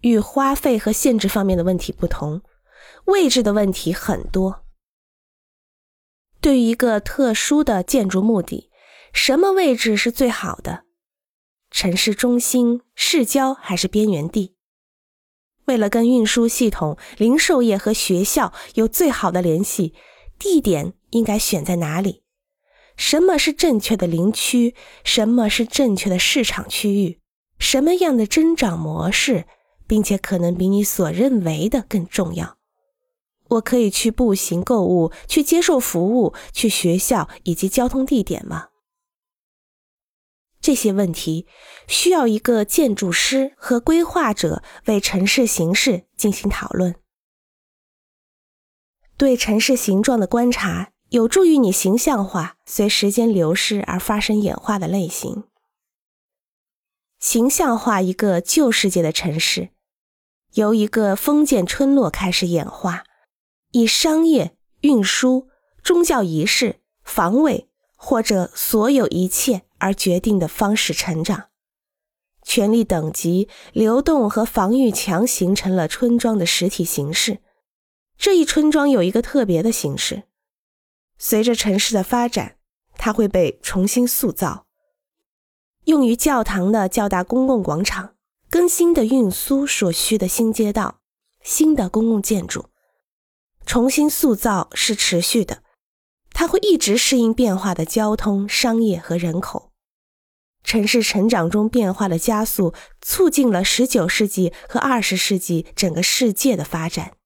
与花费和限制方面的问题不同，位置的问题很多。对于一个特殊的建筑目的，什么位置是最好的？城市中心、市郊还是边缘地？为了跟运输系统、零售业和学校有最好的联系，地点应该选在哪里？什么是正确的林区？什么是正确的市场区域？什么样的增长模式，并且可能比你所认为的更重要？我可以去步行购物，去接受服务，去学校以及交通地点吗？这些问题需要一个建筑师和规划者为城市形势进行讨论。对城市形状的观察有助于你形象化随时间流逝而发生演化的类型。形象化一个旧世界的城市，由一个封建村落开始演化，以商业、运输、宗教仪式、防卫或者所有一切。而决定的方式成长，权力等级、流动和防御墙形成了村庄的实体形式。这一村庄有一个特别的形式，随着城市的发展，它会被重新塑造。用于教堂的较大公共广场、更新的运输所需的新街道、新的公共建筑，重新塑造是持续的，它会一直适应变化的交通、商业和人口。城市成长中变化的加速，促进了19世纪和20世纪整个世界的发展。